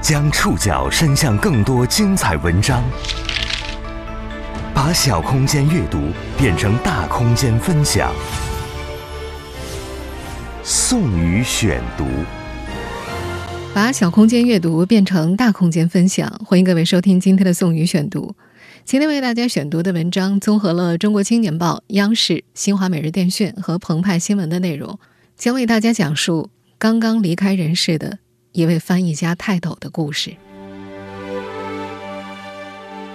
将触角伸向更多精彩文章，把小空间阅读变成大空间分享。宋宇选读，把小空间阅读变成大空间分享。欢迎各位收听今天的宋宇选读。今天为大家选读的文章综合了《中国青年报》、央视、新华每日电讯和澎湃新闻的内容，将为大家讲述刚刚离开人世的。一位翻译家泰斗的故事。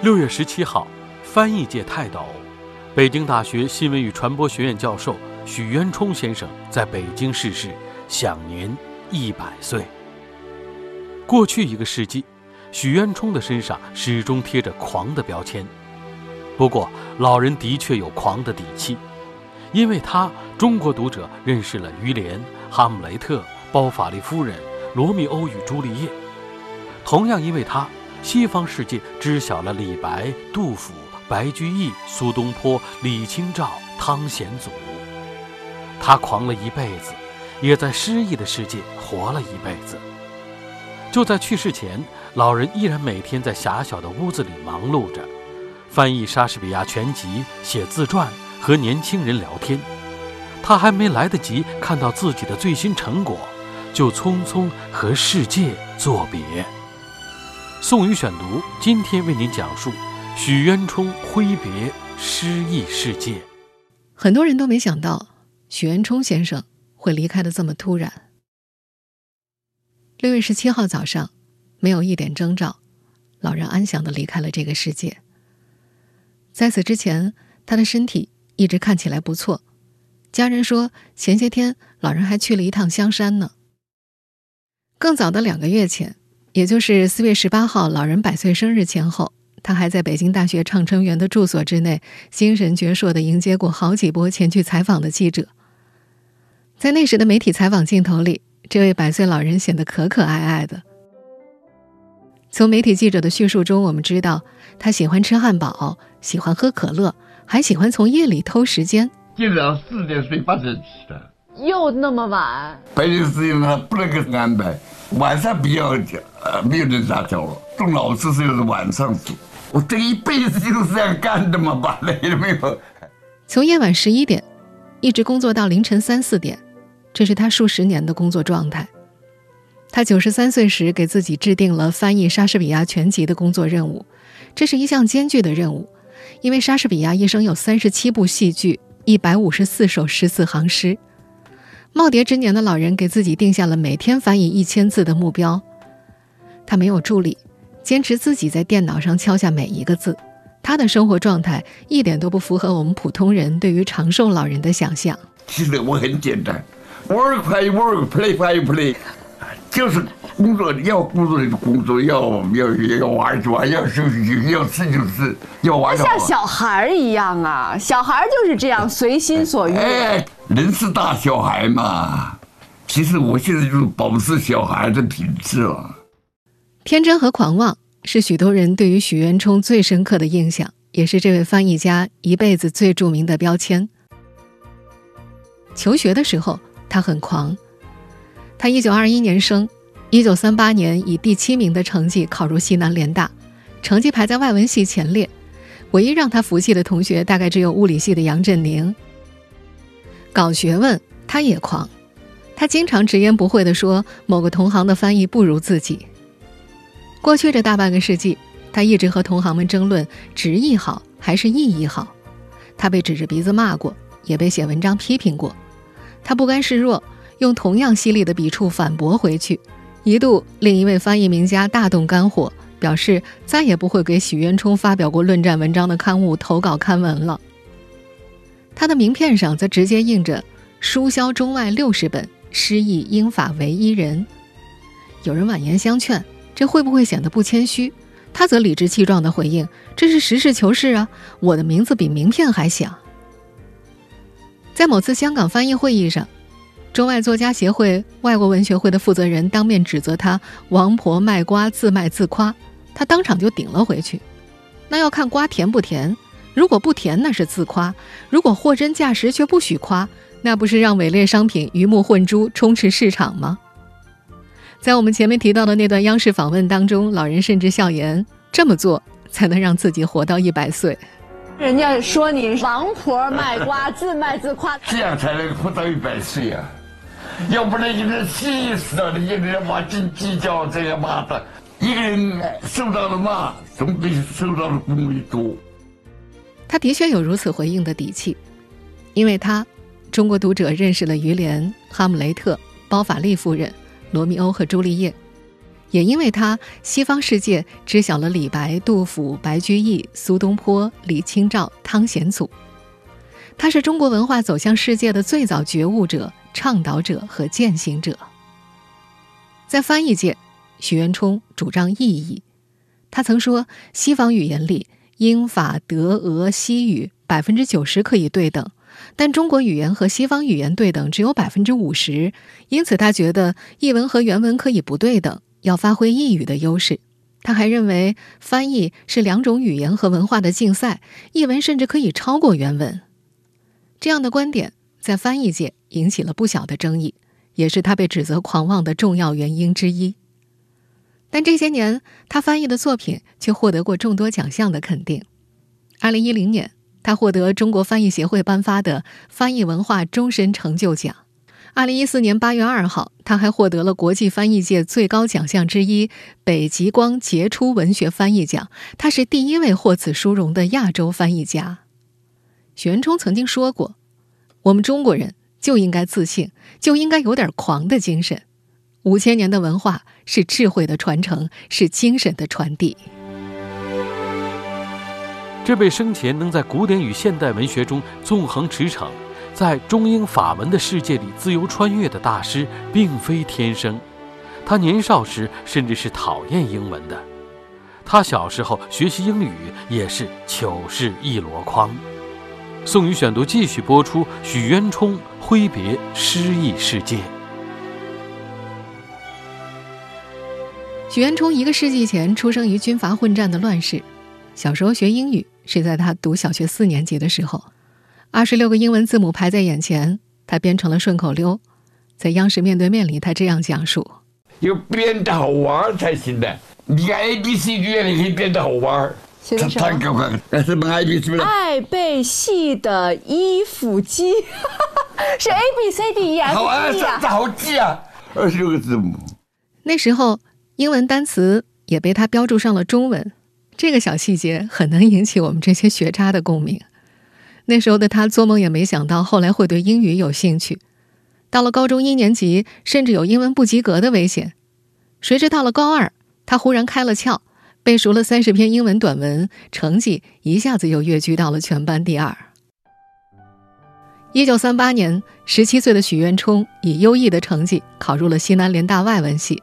六月十七号，翻译界泰斗，北京大学新闻与传播学院教授许渊冲先生在北京逝世，享年一百岁。过去一个世纪，许渊冲的身上始终贴着“狂”的标签。不过，老人的确有狂的底气，因为他，中国读者认识了于连、哈姆雷特、包法利夫人。罗密欧与朱丽叶，同样因为他，西方世界知晓了李白、杜甫、白居易、苏东坡、李清照、汤显祖。他狂了一辈子，也在诗意的世界活了一辈子。就在去世前，老人依然每天在狭小的屋子里忙碌着，翻译莎士比亚全集、写自传、和年轻人聊天。他还没来得及看到自己的最新成果。就匆匆和世界作别。宋宇选读，今天为您讲述许渊冲挥别诗意世界。很多人都没想到许渊冲先生会离开的这么突然。六月十七号早上，没有一点征兆，老人安详的离开了这个世界。在此之前，他的身体一直看起来不错。家人说，前些天老人还去了一趟香山呢。更早的两个月前，也就是四月十八号老人百岁生日前后，他还在北京大学畅春园的住所之内，精神矍铄地迎接过好几波前去采访的记者。在那时的媒体采访镜头里，这位百岁老人显得可可爱爱的。从媒体记者的叙述中，我们知道他喜欢吃汉堡，喜欢喝可乐，还喜欢从夜里偷时间。今早上四点睡，八点起的。又那么晚，白天时间他不能给安排，晚上比较呃没有人杂交了，动脑子就是晚上做，我这一辈子就是这样干的嘛，把累了没有？从夜晚十一点一直工作到凌晨三四点，这是他数十年的工作状态。他九十三岁时给自己制定了翻译莎士比亚全集的工作任务，这是一项艰巨的任务，因为莎士比亚一生有三十七部戏剧，一百五十四首十四行诗。耄耋之年的老人给自己定下了每天翻译一千字的目标。他没有助理，坚持自己在电脑上敲下每一个字。他的生活状态一点都不符合我们普通人对于长寿老人的想象。其实我很简单，work 快 work，play 快 play，就是工作要工作就工作，要要要玩就玩，要休息就要吃就吃，要玩像小孩一样啊，小孩就是这样随心所欲。人是大小孩嘛，其实我现在就是保持小孩的品质了。天真和狂妄是许多人对于许渊冲最深刻的印象，也是这位翻译家一辈子最著名的标签。求学的时候，他很狂。他一九二一年生，一九三八年以第七名的成绩考入西南联大，成绩排在外文系前列。唯一让他服气的同学，大概只有物理系的杨振宁。搞学问，他也狂。他经常直言不讳地说某个同行的翻译不如自己。过去这大半个世纪，他一直和同行们争论直译好还是意译好。他被指着鼻子骂过，也被写文章批评过。他不甘示弱，用同样犀利的笔触反驳回去。一度令一位翻译名家大动肝火，表示再也不会给许渊冲发表过论战文章的刊物投稿刊文了。他的名片上则直接印着“书销中外六十本，诗意英法唯一人”。有人婉言相劝，这会不会显得不谦虚？他则理直气壮地回应：“这是实事求是啊，我的名字比名片还响。”在某次香港翻译会议上，中外作家协会外国文学会的负责人当面指责他“王婆卖瓜，自卖自夸”，他当场就顶了回去：“那要看瓜甜不甜。”如果不甜，那是自夸；如果货真价实，却不许夸，那不是让伪劣商品鱼目混珠，充斥市场吗？在我们前面提到的那段央视访问当中，老人甚至笑言：“这么做才能让自己活到一百岁。”人家说你王婆卖瓜，自卖自夸，这样才能活到一百岁啊！要不然你这气死了，你这骂斤计较这样骂的，一个人受到的骂总比受到的恭维多。他的确有如此回应的底气，因为他，中国读者认识了于连、哈姆雷特、包法利夫人、罗密欧和朱丽叶。也因为他，西方世界知晓了李白、杜甫、白居易、苏东坡、李清照、汤显祖。他是中国文化走向世界的最早觉悟者、倡导者和践行者。在翻译界，许渊冲主张意译。他曾说：“西方语言里，英法德俄西语百分之九十可以对等，但中国语言和西方语言对等只有百分之五十。因此，他觉得译文和原文可以不对等。”要发挥译语的优势，他还认为翻译是两种语言和文化的竞赛，译文甚至可以超过原文。这样的观点在翻译界引起了不小的争议，也是他被指责狂妄的重要原因之一。但这些年，他翻译的作品却获得过众多奖项的肯定。二零一零年，他获得中国翻译协会颁发的翻译文化终身成就奖。二零一四年八月二号，他还获得了国际翻译界最高奖项之一——北极光杰出文学翻译奖。他是第一位获此殊荣的亚洲翻译家。许渊冲曾经说过：“我们中国人就应该自信，就应该有点狂的精神。五千年的文化是智慧的传承，是精神的传递。”这位生前能在古典与现代文学中纵横驰骋。在中英法文的世界里自由穿越的大师，并非天生。他年少时甚至是讨厌英文的。他小时候学习英语也是糗事一箩筐。宋宇选读继续播出：许渊冲挥别诗意世界。许渊冲一个世纪前出生于军阀混战的乱世，小时候学英语是在他读小学四年级的时候。二十六个英文字母排在眼前，他编成了顺口溜。在央视面对面里，他这样讲述：“要编得好玩才行的。你看 A B C D，你可以编得好玩。写的什么？什么 A B C？爱被系的衣服机，是 A B C D E F G 啊！好记啊！二十六个字母。那时候，英文单词也被他标注上了中文。这个小细节很能引起我们这些学渣的共鸣。那时候的他做梦也没想到，后来会对英语有兴趣。到了高中一年级，甚至有英文不及格的危险。谁知到了高二，他忽然开了窍，背熟了三十篇英文短文，成绩一下子又跃居到了全班第二。一九三八年，十七岁的许渊冲以优异的成绩考入了西南联大外文系。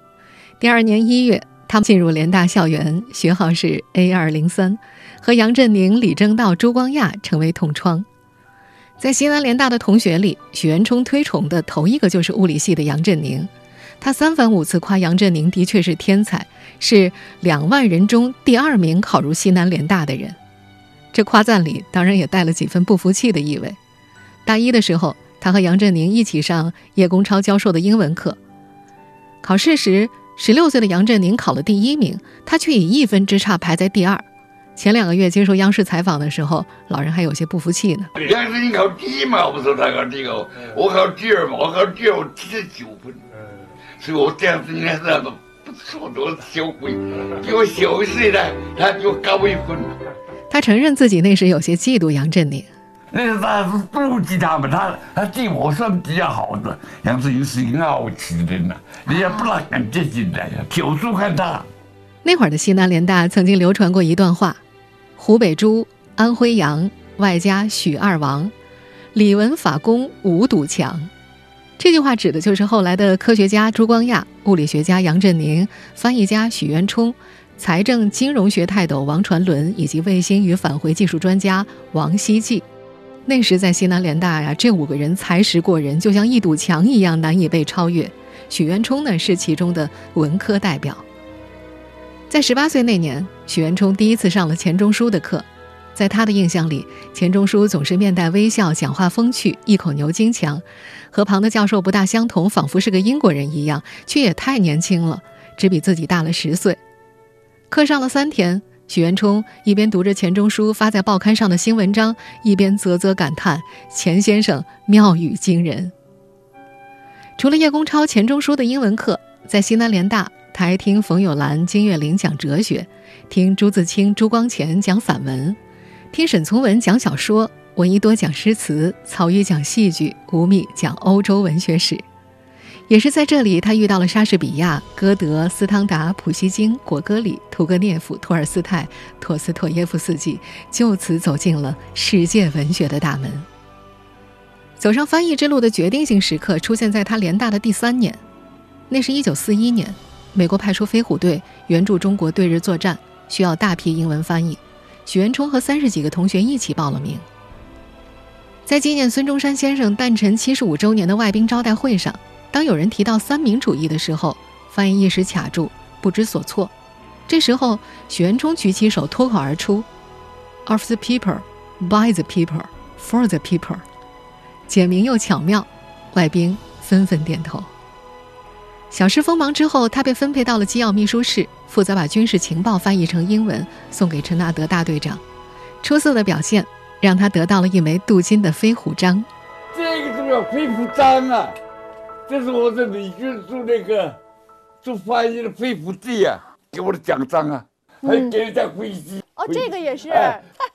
第二年一月，他进入联大校园，学号是 A 二零三。和杨振宁、李政道、朱光亚成为同窗，在西南联大的同学里，许渊冲推崇的头一个就是物理系的杨振宁。他三番五次夸杨振宁的确是天才，是两万人中第二名考入西南联大的人。这夸赞里当然也带了几分不服气的意味。大一的时候，他和杨振宁一起上叶公超教授的英文课。考试时，十六岁的杨振宁考了第一名，他却以一分之差排在第二。前两个月接受央视采访的时候，老人还有些不服气呢。杨振宁考第一嘛，我说他考第一，我考第二嘛，我考第二我七十九分，所以我这样子应该是不不错多小鬼，比我小一岁的，他比我高一分。他承认自己那时有些嫉妒杨振宁，那是他是妒忌他们，他他对我算比较好的。杨振宁是一个傲气的人呐，人家不大敢接近的呀，挑唆看他。那会儿的西南联大曾经流传过一段话。湖北朱，安徽杨，外加许二王，李文法工五堵墙。这句话指的就是后来的科学家朱光亚、物理学家杨振宁、翻译家许渊冲、财政金融学泰斗王传伦以及卫星与返回技术专家王希季。那时在西南联大呀，这五个人才识过人，就像一堵墙一样难以被超越。许渊冲呢，是其中的文科代表。在十八岁那年，许渊冲第一次上了钱钟书的课。在他的印象里，钱钟书总是面带微笑，讲话风趣，一口牛津腔，和旁的教授不大相同，仿佛是个英国人一样，却也太年轻了，只比自己大了十岁。课上了三天，许渊冲一边读着钱钟书发在报刊上的新文章，一边啧啧感叹：“钱先生妙语惊人。”除了叶公超、钱钟书的英文课，在西南联大，他还听冯友兰、金岳霖讲哲学，听朱自清、朱光潜讲散文。听沈从文讲小说，闻一多讲诗词，曹禺讲戏剧，吴宓讲欧洲文学史。也是在这里，他遇到了莎士比亚、歌德、斯汤达、普希金、果戈里、屠格涅夫、托尔斯泰、托斯妥耶夫斯基，就此走进了世界文学的大门。走上翻译之路的决定性时刻出现在他联大的第三年，那是一九四一年，美国派出飞虎队援助中国对日作战，需要大批英文翻译。许渊冲和三十几个同学一起报了名。在纪念孙中山先生诞辰七十五周年的外宾招待会上，当有人提到三民主义的时候，翻译一时卡住，不知所措。这时候，许渊冲举起手，脱口而出：“Of the people, by the people, for the people。”简明又巧妙，外宾纷纷点头。小事锋芒之后，他被分配到了机要秘书室。负责把军事情报翻译成英文送给陈纳德大队长，出色的表现让他得到了一枚镀金的飞虎章。这个就叫飞虎章啊！这是我在美军做那个做翻译的飞虎队啊，给我的奖章啊，还给人家飞机。哦，这个也是。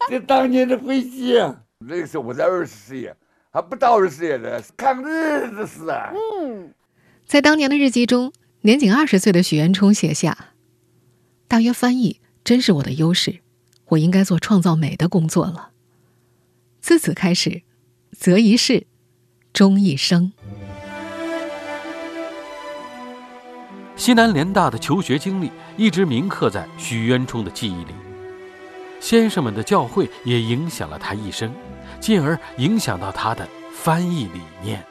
这当年的飞机啊，那个时候我才二十岁，还不到二十岁呢，抗日的事啊。嗯，在当年的日记中，年仅二十岁的许渊冲写下。大约翻译真是我的优势，我应该做创造美的工作了。自此开始，择一事，终一生。西南联大的求学经历一直铭刻在许渊冲的记忆里，先生们的教诲也影响了他一生，进而影响到他的翻译理念。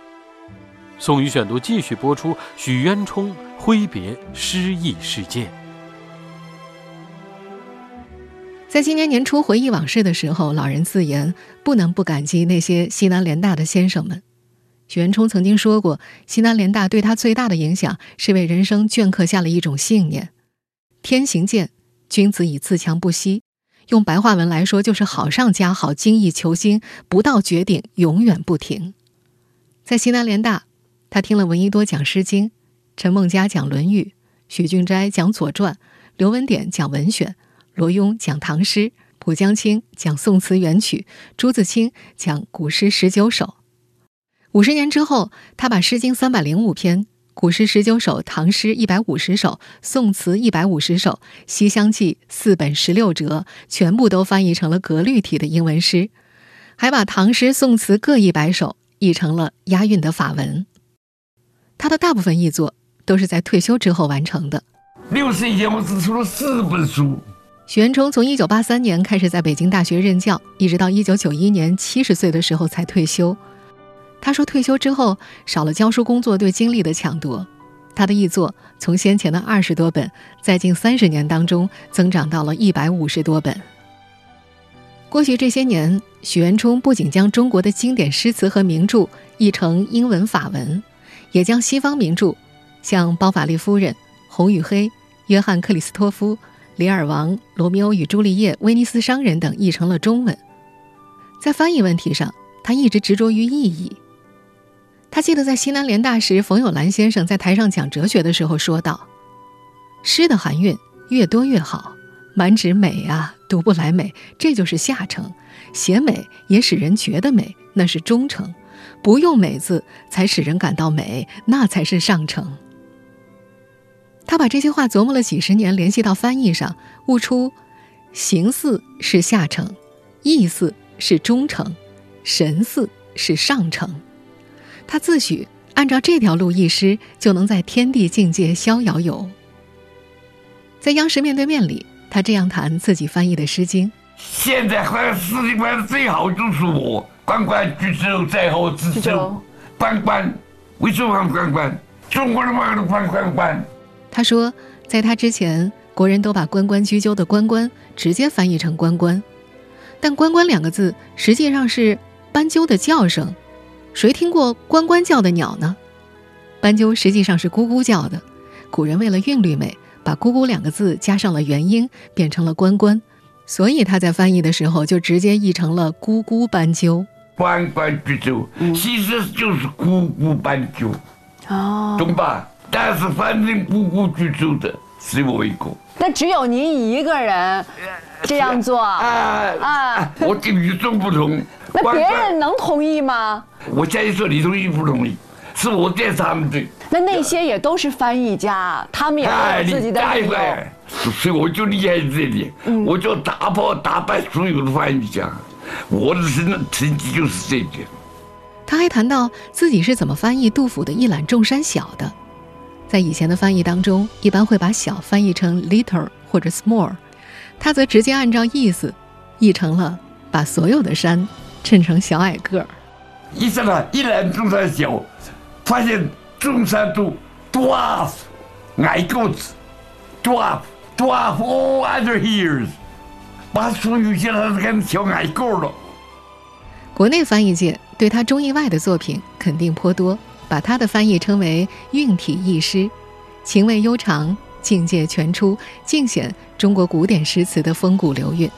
宋语选读继续播出：许渊冲挥别诗意世界。在今年年初回忆往事的时候，老人自言不能不感激那些西南联大的先生们。许渊冲曾经说过，西南联大对他最大的影响是为人生镌刻下了一种信念：天行健，君子以自强不息。用白话文来说，就是好上加好，精益求精，不到绝顶，永远不停。在西南联大，他听了闻一多讲《诗经》，陈梦家讲《论语》，许俊斋讲《左传》，刘文典讲《文选》。罗庸讲唐诗，浦江清讲宋词元曲，朱自清讲古诗十九首。五十年之后，他把《诗经》三百零五篇、古诗十九首、唐诗一百五十首、宋词一百五十首、西厢记四本十六折，全部都翻译成了格律体的英文诗，还把唐诗、宋词各一百首译成了押韵的法文。他的大部分译作都是在退休之后完成的。六十以前，我只出了四本书。许渊冲从一九八三年开始在北京大学任教，一直到一九九一年七十岁的时候才退休。他说，退休之后少了教书工作对精力的抢夺，他的译作从先前的二十多本，在近三十年当中增长到了一百五十多本。过去这些年，许渊冲不仅将中国的经典诗词和名著译成英文、法文，也将西方名著，像《包法利夫人》《红与黑》《约翰克里斯托夫》。《李尔王》《罗密欧与朱丽叶》《威尼斯商人》等译成了中文。在翻译问题上，他一直执着于意义。他记得在西南联大时，冯友兰先生在台上讲哲学的时候说道：“诗的含韵越多越好，满纸美啊，读不来美，这就是下乘；写美也使人觉得美，那是中乘；不用美字才使人感到美，那才是上乘。”他把这些话琢磨了几十年，联系到翻译上，悟出形似是下乘，意思是中乘，神似是上乘。他自诩按照这条路译诗，就能在天地境界逍遥游。在央视面对面里，他这样谈自己翻译的《诗经》：现在翻《诗经》翻的最好就是我，关关雎鸠，在后知舟。关关，为什么翻关关？中国人嘛都翻关关。他说，在他之前，国人都把“关关雎鸠”的“关关”直接翻译成“关关”。但“关关”两个字实际上是斑鸠的叫声。谁听过“关关叫”的鸟呢？斑鸠实际上是咕咕叫的。古人为了韵律美，把“咕咕”两个字加上了元音，变成了“关关”，所以他在翻译的时候就直接译成了“咕咕斑鸠”。关关雎鸠，其实就是咕咕斑鸠，哦，懂吧？但是反正咕咕雎鸠的只有我一个。那只有您一个人这样做啊啊！我跟与众不同。那别人能同意吗？我建议说你同意不同意，是我在他们的。那那些也都是翻译家，他们也有自己的理由。所以我就厉害在这里，我就打破打败所有的翻译家。我的成成绩就是这个。他还谈到自己是怎么翻译杜甫的“一览众山小”的。在以前的翻译当中，一般会把“小”翻译成 “little” 或者 “small”，他则直接按照意思译成了把所有的山衬成小矮个儿。一什么“一览众山小”，发现众山都 dwarf 矮个子，dwarf dwarf all other ears。把所有些他给小矮个了。国内翻译界对他中译外的作品肯定颇多，把他的翻译称为“韵体译诗”，情味悠长，境界全出，尽显中国古典诗词的风骨流韵。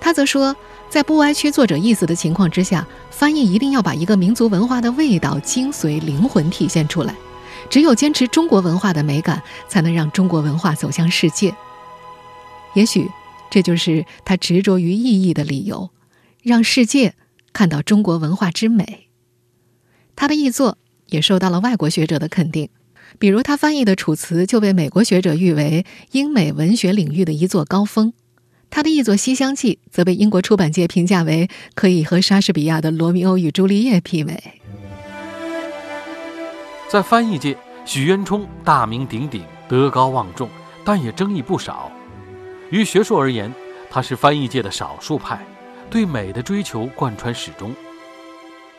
他则说，在不歪曲作者意思的情况之下，翻译一定要把一个民族文化的味道、精髓、灵魂体现出来。只有坚持中国文化的美感，才能让中国文化走向世界。也许。这就是他执着于意义的理由，让世界看到中国文化之美。他的译作也受到了外国学者的肯定，比如他翻译的《楚辞》就被美国学者誉为英美文学领域的一座高峰。他的译作《西厢记》则被英国出版界评价为可以和莎士比亚的《罗密欧与朱丽叶》媲美。在翻译界，许渊冲大名鼎鼎，德高望重，但也争议不少。于学术而言，他是翻译界的少数派，对美的追求贯穿始终。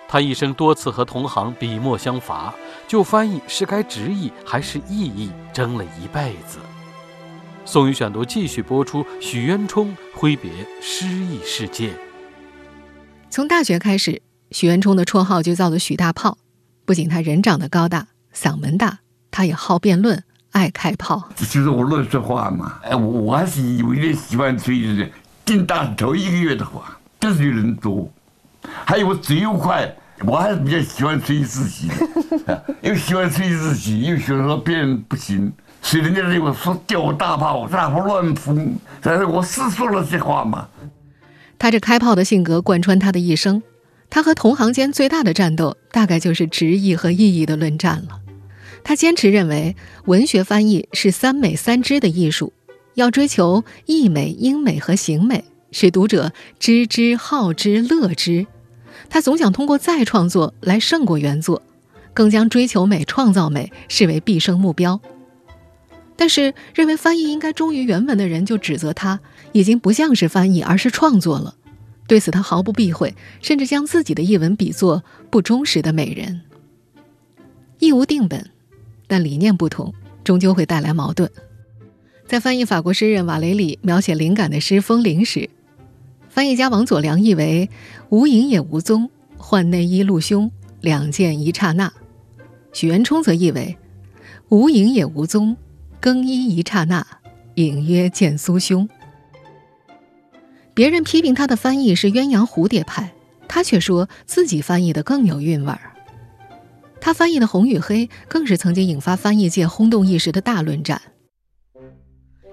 他一生多次和同行笔墨相伐，就翻译是该直译还是意译争了一辈子。宋语选读继续播出：许渊冲挥别诗意世界。从大学开始，许渊冲的绰号就叫做“许大炮”。不仅他人长得高大，嗓门大，他也好辩论。爱开炮，这就是我乱说话嘛！哎，我我还是有一点喜欢吹的，进大头一个月的话，就是有人多。还有我嘴又快，我还是比较喜欢吹自己，又喜欢吹自己，又喜欢说别人不行，所以人家认为说叫我大炮，大炮乱疯。但是我是说了这话嘛。他这开炮的性格贯穿他的一生，他和同行间最大的战斗，大概就是直译和意译的论战了。他坚持认为，文学翻译是三美三知的艺术，要追求意美、音美和形美，使读者知之、好之、乐之。他总想通过再创作来胜过原作，更将追求美、创造美视为毕生目标。但是，认为翻译应该忠于原文的人就指责他已经不像是翻译，而是创作了。对此，他毫不避讳，甚至将自己的译文比作不忠实的美人。译无定本。但理念不同，终究会带来矛盾。在翻译法国诗人瓦雷里描写灵感的诗《风铃》时，翻译家王佐良译为“无影也无踪，换内衣露胸，两件一刹那”。许渊冲则译为“无影也无踪，更衣一刹那，隐约见酥胸”。别人批评他的翻译是鸳鸯蝴蝶派，他却说自己翻译的更有韵味儿。他翻译的《红与黑》更是曾经引发翻译界轰动一时的大论战。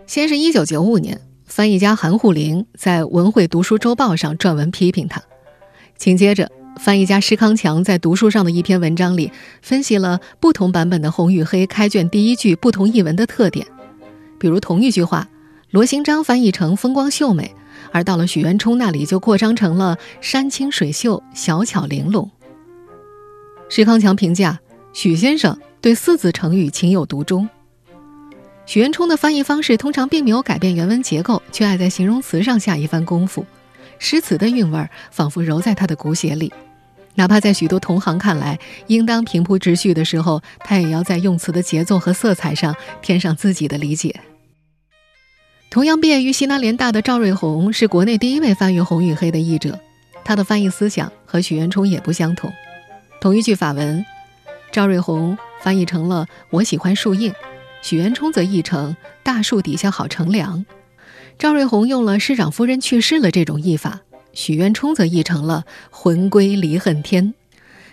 先是一九九五年，翻译家韩沪林在《文汇读书周报》上撰文批评他；紧接着，翻译家施康强在读书上的一篇文章里分析了不同版本的《红与黑》开卷第一句不同译文的特点，比如同一句话，罗兴章翻译成“风光秀美”，而到了许渊冲那里就扩张成了“山清水秀，小巧玲珑”。石康强评价许先生对四字成语情有独钟。许渊冲的翻译方式通常并没有改变原文结构，却爱在形容词上下一番功夫，诗词的韵味儿仿佛揉在他的骨血里。哪怕在许多同行看来应当平铺直叙的时候，他也要在用词的节奏和色彩上添上自己的理解。同样毕业于西南联大的赵瑞红是国内第一位翻译《红与黑》的译者，他的翻译思想和许渊冲也不相同。同一句法文，赵瑞红翻译成了“我喜欢树荫”，许渊冲则译成“大树底下好乘凉”。赵瑞红用了“师长夫人去世了”这种译法，许渊冲则译成了“魂归离恨天”。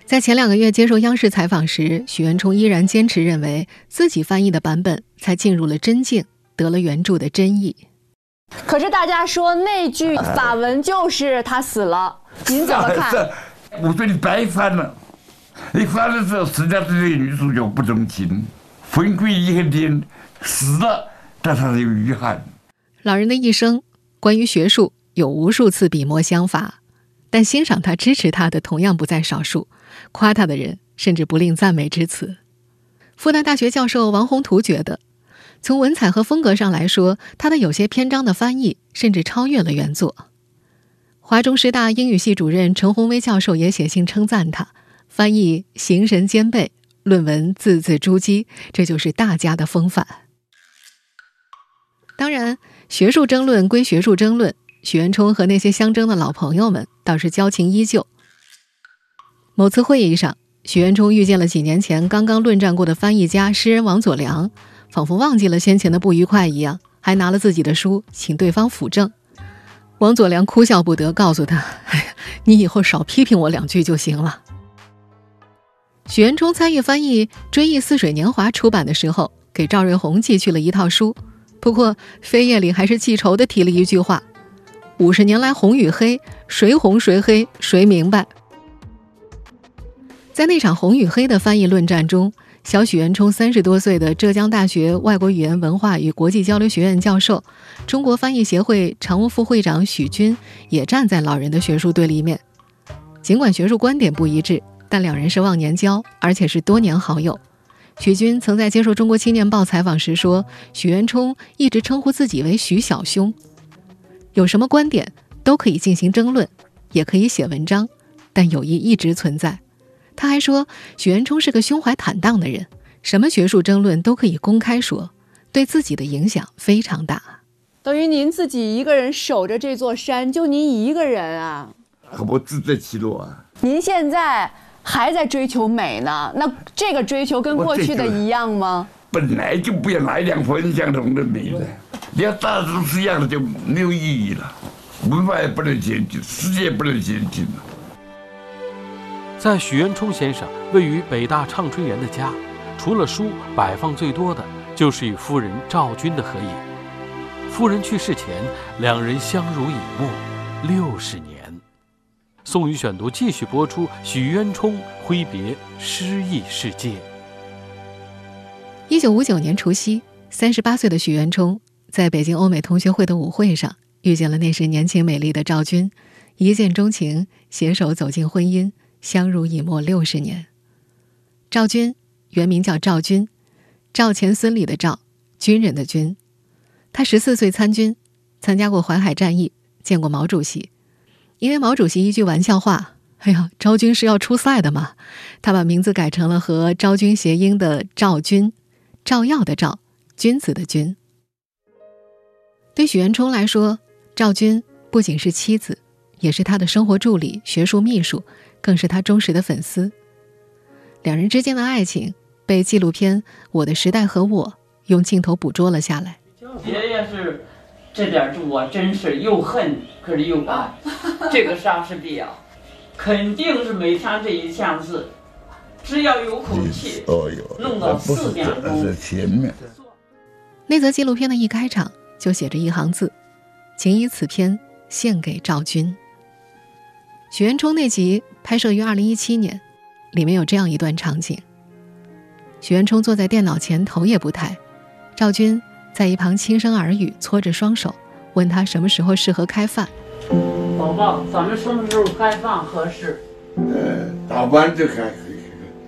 在前两个月接受央视采访时，许渊冲依然坚持认为自己翻译的版本才进入了真境。得了原著的真意，可是大家说那句法文就是他死了，您怎么看？我说你白翻了，你翻的时候实际上对女主角不钟情，魂归一恨天，死了，但他有遗憾。老人的一生，关于学术有无数次笔墨相伐，但欣赏他、支持他的同样不在少数，夸他的人甚至不吝赞美之词。复旦大学教授王宏图觉得。从文采和风格上来说，他的有些篇章的翻译甚至超越了原作。华中师大英语系主任陈宏威教授也写信称赞他翻译形神兼备，论文字字珠玑，这就是大家的风范。当然，学术争论归学术争论，许渊冲和那些相争的老朋友们倒是交情依旧。某次会议上，许渊冲遇见了几年前刚刚论战过的翻译家诗人王佐良。仿佛忘记了先前的不愉快一样，还拿了自己的书请对方辅正。王佐良哭笑不得，告诉他：“哎呀，你以后少批评我两句就行了。”许渊冲参与翻译《追忆似水年华》出版的时候，给赵瑞红寄去了一套书，不过扉页里还是记仇的提了一句话：“五十年来红与黑，谁红谁黑谁明白。”在那场红与黑的翻译论战中。小许渊冲三十多岁的浙江大学外国语言文化与国际交流学院教授，中国翻译协会常务副会长许军也站在老人的学术对立面。尽管学术观点不一致，但两人是忘年交，而且是多年好友。许军曾在接受《中国青年报》采访时说：“许渊冲一直称呼自己为许小兄，有什么观点都可以进行争论，也可以写文章，但友谊一直存在。”他还说，许渊冲是个胸怀坦荡的人，什么学术争论都可以公开说，对自己的影响非常大。等于您自己一个人守着这座山，就您一个人啊？我自得其乐啊。您现在还在追求美呢？那这个追求跟过去的一样吗？本来就不要拿两分相同的美的，你要大都是一样的就没有意义了，文化也不能前进，世界不能前进了。在许渊冲先生位于北大畅春园的家，除了书，摆放最多的就是与夫人赵君的合影。夫人去世前，两人相濡以沫六十年。宋雨选读继续播出：许渊冲挥别诗意世界。一九五九年除夕，三十八岁的许渊冲在北京欧美同学会的舞会上遇见了那时年轻美丽的赵君，一见钟情，携手走进婚姻。相濡以沫六十年。赵军原名叫赵军，赵钱孙李的赵，军人的军。他十四岁参军，参加过淮海战役，见过毛主席。因为毛主席一句玩笑话：“哎呀，昭君是要出塞的嘛。”他把名字改成了和昭君谐音的赵君，照耀的照，君子的君。对许渊冲来说，赵军不仅是妻子，也是他的生活助理、学术秘书。更是他忠实的粉丝。两人之间的爱情被纪录片《我的时代和我》用镜头捕捉了下来。爷爷是这点儿，我真是又恨可是又爱。这个莎士比亚肯定是每天这一项字，只要有口气，弄到四点钟。那则纪录片的一开场就写着一行字：“请以此篇献给赵军。”许渊冲那集拍摄于二零一七年，里面有这样一段场景：许渊冲坐在电脑前，头也不抬，赵军在一旁轻声耳语，搓着双手，问他什么时候适合开饭。宝宝，咱们什么时候开放合适？呃，大晚就开可以。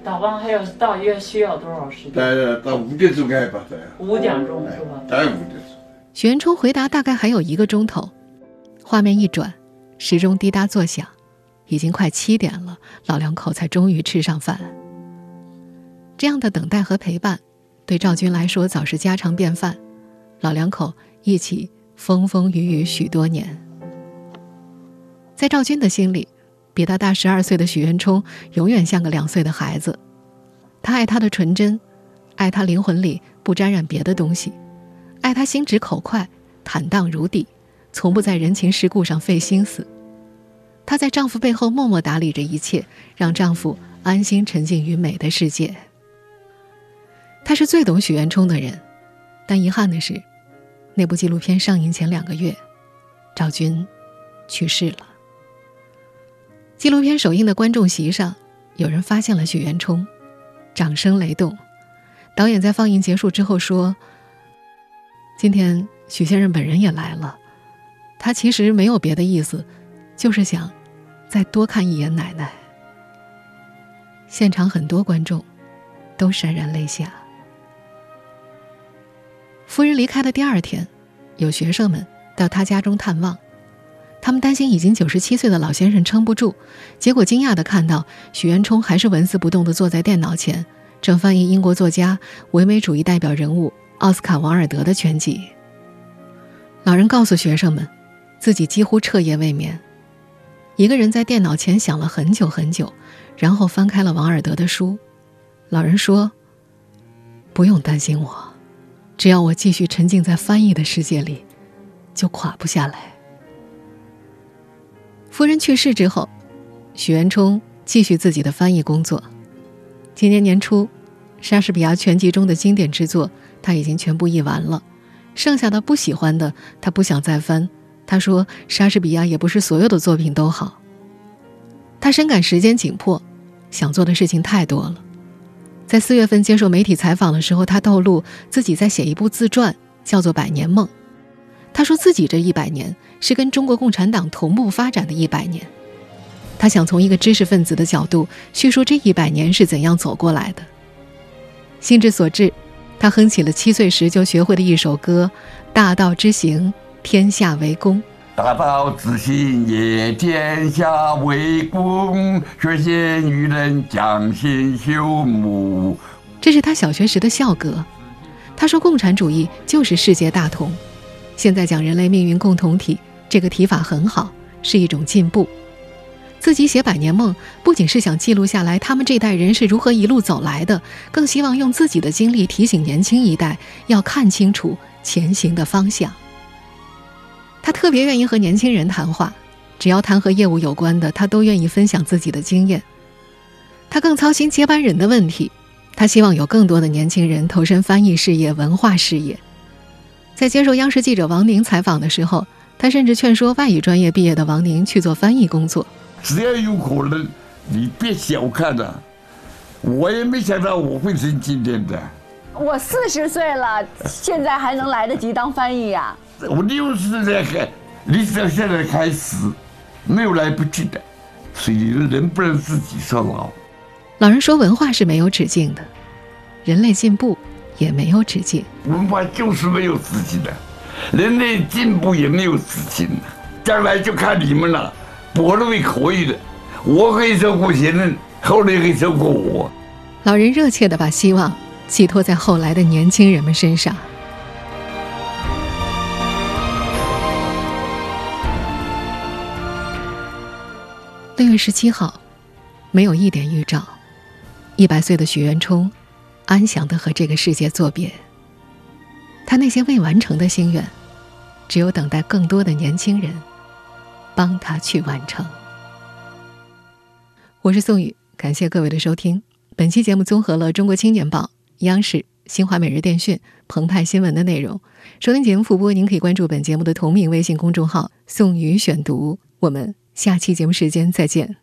大晚还要大约需要多少时间？到到五点钟开吧，五点钟是吧？大概五点钟。许渊冲回答：“大概还有一个钟头。”画面一转，时钟滴答作响。已经快七点了，老两口才终于吃上饭。这样的等待和陪伴，对赵军来说早是家常便饭。老两口一起风风雨雨许多年。在赵军的心里，比他大十二岁的许渊冲永远像个两岁的孩子。他爱他的纯真，爱他灵魂里不沾染别的东西，爱他心直口快、坦荡如砥，从不在人情世故上费心思。她在丈夫背后默默打理着一切，让丈夫安心沉浸于美的世界。她是最懂许渊冲的人，但遗憾的是，那部纪录片上映前两个月，赵军去世了。纪录片首映的观众席上，有人发现了许渊冲，掌声雷动。导演在放映结束之后说：“今天许先生本人也来了，他其实没有别的意思，就是想再多看一眼奶奶。”现场很多观众都潸然泪下。夫人离开的第二天，有学生们到他家中探望。他们担心已经九十七岁的老先生撑不住，结果惊讶地看到许渊冲还是纹丝不动地坐在电脑前，正翻译英国作家、唯美主义代表人物奥斯卡·王尔德的全集。老人告诉学生们，自己几乎彻夜未眠，一个人在电脑前想了很久很久，然后翻开了王尔德的书。老人说：“不用担心我，只要我继续沉浸在翻译的世界里，就垮不下来。”夫人去世之后，许渊冲继续自己的翻译工作。今年年初，莎士比亚全集中的经典之作他已经全部译完了，剩下的不喜欢的他不想再翻。他说：“莎士比亚也不是所有的作品都好。”他深感时间紧迫，想做的事情太多了。在四月份接受媒体采访的时候，他透露自己在写一部自传，叫做《百年梦》。他说自己这一百年。是跟中国共产党同步发展的一百年，他想从一个知识分子的角度叙述这一百年是怎样走过来的。心之所至，他哼起了七岁时就学会的一首歌：“大道之行，天下为公。”大道之行也，天下为公。学贤与人，将心修睦。这是他小学时的校歌。他说：“共产主义就是世界大同。”现在讲人类命运共同体。这个提法很好，是一种进步。自己写《百年梦》，不仅是想记录下来他们这代人是如何一路走来的，更希望用自己的经历提醒年轻一代要看清楚前行的方向。他特别愿意和年轻人谈话，只要谈和业务有关的，他都愿意分享自己的经验。他更操心接班人的问题，他希望有更多的年轻人投身翻译事业、文化事业。在接受央视记者王宁采访的时候。他甚至劝说外语专业毕业的王宁去做翻译工作。只要有可能，你别小看了。我也没想到我会成今天的。我四十岁了，现在还能来得及当翻译呀？我六十岁开，你只要现在开始，没有来不及的。所以人不能自己上老。老人说：“文化是没有止境的，人类进步也没有止境。文化就是没有止境的。”人类进步也没有止境将来就看你们了。我认为可以的，我可以照顾前人，后人可以照顾我。老人热切地把希望寄托在后来的年轻人们身上。六月十七号，没有一点预兆，一百岁的许渊冲安详的和这个世界作别。他那些未完成的心愿。只有等待更多的年轻人帮他去完成。我是宋宇，感谢各位的收听。本期节目综合了《中国青年报》、央视、新华每日电讯、澎湃新闻的内容。收听节目复播，您可以关注本节目的同名微信公众号“宋宇选读”。我们下期节目时间再见。